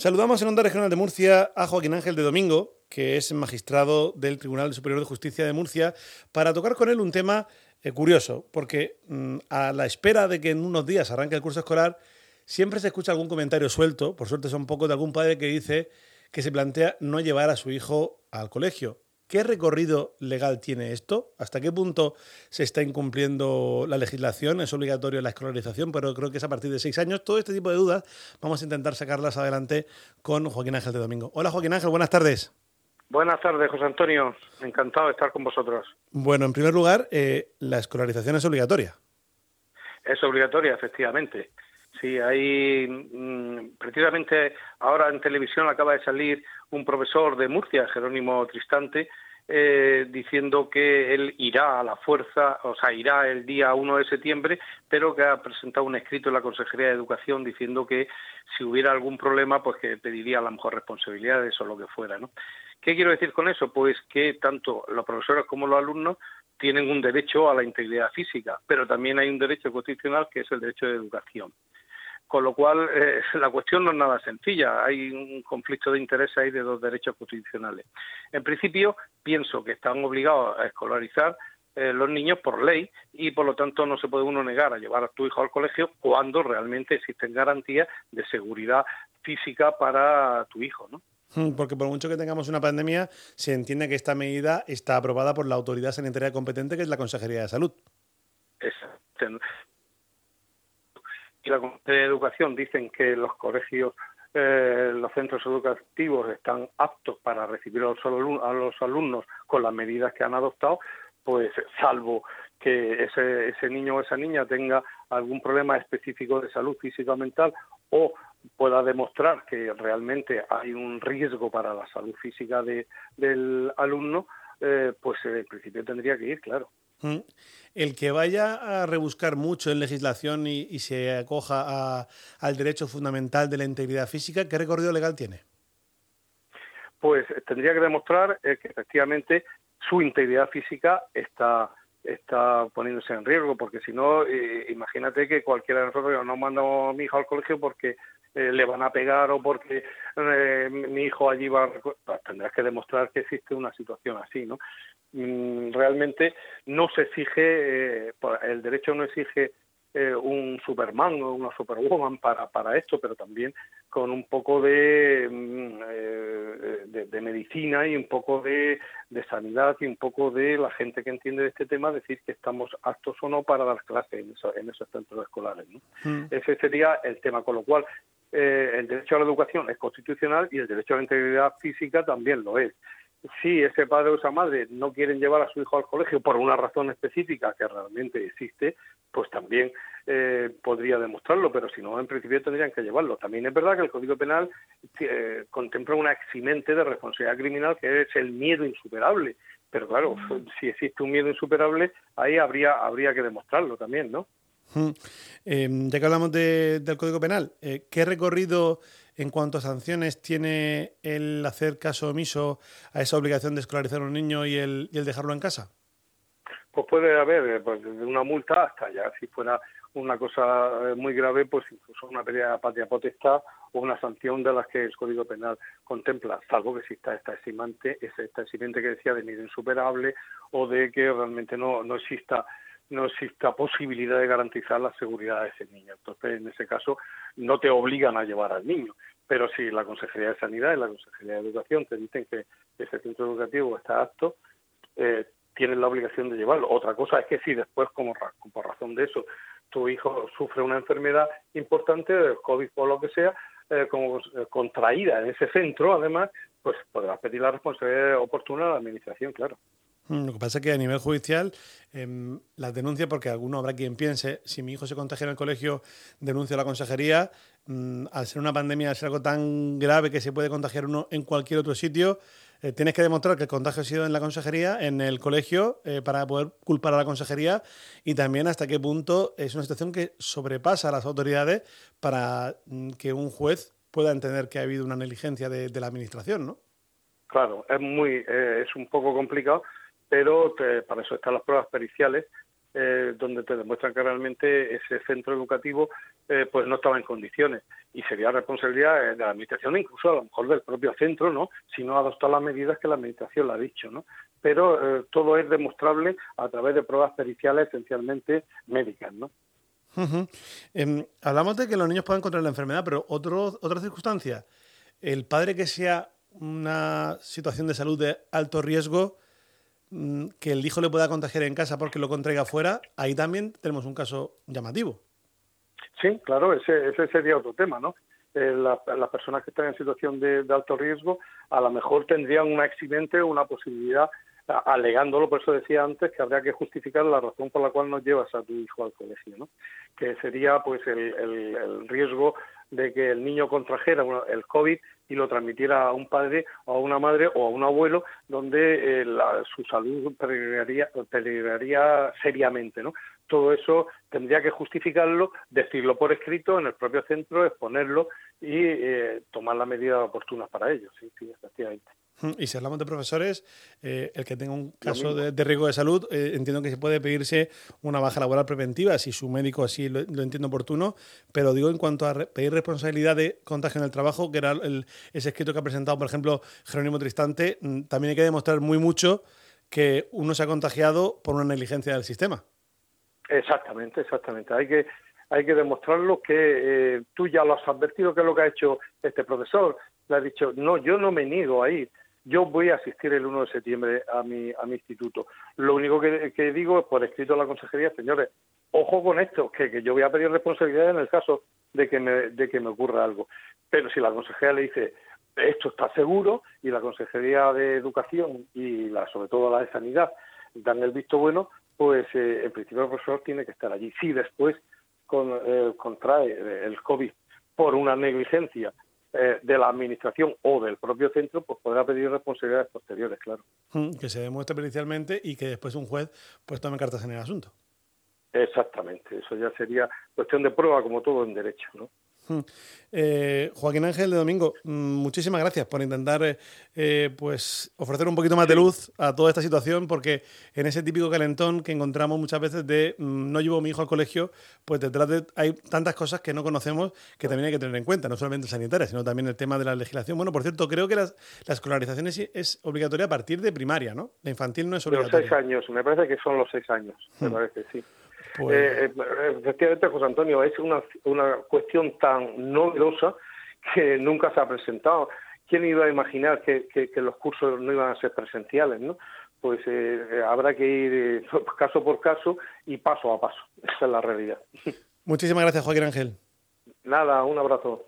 Saludamos en Onda Regional de Murcia a Joaquín Ángel de Domingo, que es magistrado del Tribunal Superior de Justicia de Murcia, para tocar con él un tema eh, curioso, porque mm, a la espera de que en unos días arranque el curso escolar, siempre se escucha algún comentario suelto, por suerte son pocos, de algún padre que dice que se plantea no llevar a su hijo al colegio. ¿Qué recorrido legal tiene esto? ¿Hasta qué punto se está incumpliendo la legislación? ¿Es obligatorio la escolarización? Pero creo que es a partir de seis años. Todo este tipo de dudas vamos a intentar sacarlas adelante con Joaquín Ángel de Domingo. Hola Joaquín Ángel, buenas tardes. Buenas tardes, José Antonio. Encantado de estar con vosotros. Bueno, en primer lugar, eh, la escolarización es obligatoria. Es obligatoria, efectivamente. Sí, hay mm, precisamente ahora en televisión acaba de salir un profesor de Murcia, Jerónimo Tristante, eh, diciendo que él irá a la fuerza, o sea, irá el día 1 de septiembre, pero que ha presentado un escrito en la Consejería de Educación diciendo que si hubiera algún problema, pues que pediría a lo mejor responsabilidades o lo que fuera, ¿no? ¿Qué quiero decir con eso? Pues que tanto los profesores como los alumnos tienen un derecho a la integridad física, pero también hay un derecho constitucional que es el derecho de educación. Con lo cual, eh, la cuestión no es nada sencilla. Hay un conflicto de interés ahí de dos derechos constitucionales. En principio, pienso que están obligados a escolarizar eh, los niños por ley y, por lo tanto, no se puede uno negar a llevar a tu hijo al colegio cuando realmente existen garantías de seguridad física para tu hijo, ¿no? Hmm, porque por mucho que tengamos una pandemia, se entiende que esta medida está aprobada por la autoridad sanitaria competente, que es la Consejería de Salud. Exacto y la Consejería de Educación dicen que los colegios, eh, los centros educativos están aptos para recibir a los, alumnos, con las medidas que han adoptado, pues salvo que ese, ese niño o esa niña tenga algún problema específico de salud física o mental o pueda demostrar que realmente hay un riesgo para la salud física del alumno, eh, pues en principio tendría que ir, claro. El que vaya a rebuscar mucho en legislación y, se acoja al derecho fundamental de la integridad física, ¿qué recorrido legal tiene? Pues tendría que demostrar eh, que efectivamente su integridad física está está poniéndose en riesgo, porque si no, eh, imagínate que cualquiera de nosotros no manda a mi hijo al colegio porque eh, le van a pegar o porque mi hijo allí va a... Pues tendrás que demostrar que existe una situación así, ¿no? Mm, realmente no se exige, eh, el derecho no exige eh, un Superman o una Superwoman para, para esto, pero también con un poco de, mm, eh, de, medicina y un poco de, de, sanidad y un poco de la gente que entiende de este tema, decir que estamos aptos o no para dar clases en, en esos centros escolares. Mm. Ese sería el tema, con lo cual el derecho a la educación es constitucional y el derecho a la integridad física también lo es si ese padre o esa madre no quieren llevar a su hijo al colegio por una razón específica que realmente existe, pues también eh, podría demostrarlo, pero si no, en principio tendrían que llevarlo. También es verdad que el Código Penal eh, contempla una eximente de responsabilidad criminal que es el miedo insuperable. Pero claro, si existe un miedo insuperable, ahí habría, habría que demostrarlo también, ¿no? Mm. Em, ya que hablamos del Código Penal, eh, ¿qué recorrido en cuanto a sanciones tiene el hacer caso omiso a esa obligación de escolarizar a un niño y el, y el dejarlo en casa? Pues puede haber eh, pues, desde una multa hasta ya, si fuera una cosa eh, muy grave, pues incluso una pérdida de patria potestad o una sanción de las que el Código Penal contempla, salvo que exista esta eximante, esta eximente que decía de nivel insuperable o de que realmente no, no exista no exista posibilidad de garantizar la seguridad de ese niño. Entonces, en ese caso, no te obligan a llevar al niño. Pero si la Consejería de Sanidad y la Consejería de Educación te dicen que ese centro educativo está apto, eh, tienen la obligación de llevarlo. Otra cosa es que si después, como por razón de eso, tu hijo sufre una enfermedad importante, COVID o lo que sea, eh, como eh, contraída en ese centro, además, pues podrás pedir la responsabilidad oportuna a la Administración, claro. Mm, lo que pasa es que a nivel judicial, eh, las denuncias, porque alguno habrá quien piense, si mi hijo se contagia en el colegio, denuncio a la consejería. Mm, al ser una pandemia, al ser algo tan grave que se puede contagiar uno en cualquier otro sitio, eh, tienes que demostrar que el contagio ha sido en la consejería, en el colegio, eh, para poder culpar a la consejería y también hasta qué punto es una situación que sobrepasa a las autoridades para mm, que un juez pueda entender que ha habido una negligencia de, de la administración, ¿no? Claro, es muy, es un poco complicado pero para eso están las pruebas periciales eh, donde te demuestran que realmente ese centro educativo eh, pues no estaba en condiciones. Y sería responsabilidad de la administración incluso a lo mejor del propio centro no si no adoptar las medidas que la administración le ha dicho no pero todo es demostrable a través de pruebas periciales esencialmente médicas no Em, hablamos de que los niños puedan contraer la enfermedad, pero otro, otra circunstancia, el padre que sea una situación de salud de alto riesgo, que el hijo le pueda contagiar en casa porque lo contraiga afuera, ahí también tenemos un caso llamativo. Sí, claro, ese, ese sería otro tema, ¿no? Eh, las personas que están en situación de, alto riesgo a lo mejor tendrían un accidente o una posibilidad alegándolo, por eso decía antes que habría que justificar la razón por la cual no llevas a tu hijo al colegio, ¿no? que sería pues el, riesgo de que el niño contrajera el COVID y lo transmitiera a un padre o a una madre o a un abuelo donde eh, su salud peligraría, seriamente, ¿no? Todo eso tendría que justificarlo, decirlo por escrito en el propio centro, exponerlo y eh, tomar las medidas oportunas para ello, sí, sí, efectivamente. Y si hablamos de profesores, eh, el que tenga un caso de, riesgo de salud, eh, entiendo que se puede pedirse una baja laboral preventiva si su médico así lo, entiende oportuno, pero digo en cuanto a pedir responsabilidad de contagio en el trabajo, que era el, ese escrito que ha presentado, por ejemplo, Jerónimo Tristante, mm, también hay que demostrar muy mucho que uno se ha contagiado por una negligencia del sistema. Exactamente, exactamente. Hay que hay que demostrarlo que eh, tú ya lo has advertido, que es lo que ha hecho este profesor. Le ha dicho, no, yo no me niego a ir yo voy a asistir el 1 de septiembre a mi, a mi instituto. Lo único que, digo es por escrito a la consejería, señores, ojo con esto, que, yo voy a pedir responsabilidad en el caso de que, me, de que me ocurra algo. Pero si la consejería le dice, esto está seguro, y la consejería de educación y la, sobre todo la de sanidad dan el visto bueno, pues eh, en principio el profesor tiene que estar allí. Si después con, eh, contrae el COVID por una negligencia eh, de la administración o del propio centro, pues podrá pedir responsabilidades posteriores, claro. Mm, que se demuestre pericialmente y que después un juez pues tome cartas en el asunto. Exactamente, eso ya sería cuestión de prueba como todo en derecho, ¿no? Eh, Joaquín Ángel de Domingo, mm, muchísimas gracias por intentar eh, eh, pues ofrecer un poquito más de luz a toda esta situación, porque en ese típico calentón que encontramos muchas veces de mm, no llevo a mi hijo al colegio, pues detrás de, hay tantas cosas que no conocemos que también hay que tener en cuenta, no solamente sanitarias, sino también el tema de la legislación. Bueno, por cierto, creo que la escolarización es, obligatoria a partir de primaria, ¿no? La infantil no es obligatoria. los seis años, me parece que son los seis años, me hmm. parece, sí. Pues eh, eh, efectivamente, José Antonio, es una, una cuestión tan novedosa que nunca se ha presentado. ¿Quién iba a imaginar que, que, los cursos no iban a ser presenciales? ¿no? Pues eh, habrá que ir caso por caso y paso a paso. Esa es la realidad. Muchísimas gracias, Joaquín Ángel. Nada, un abrazo.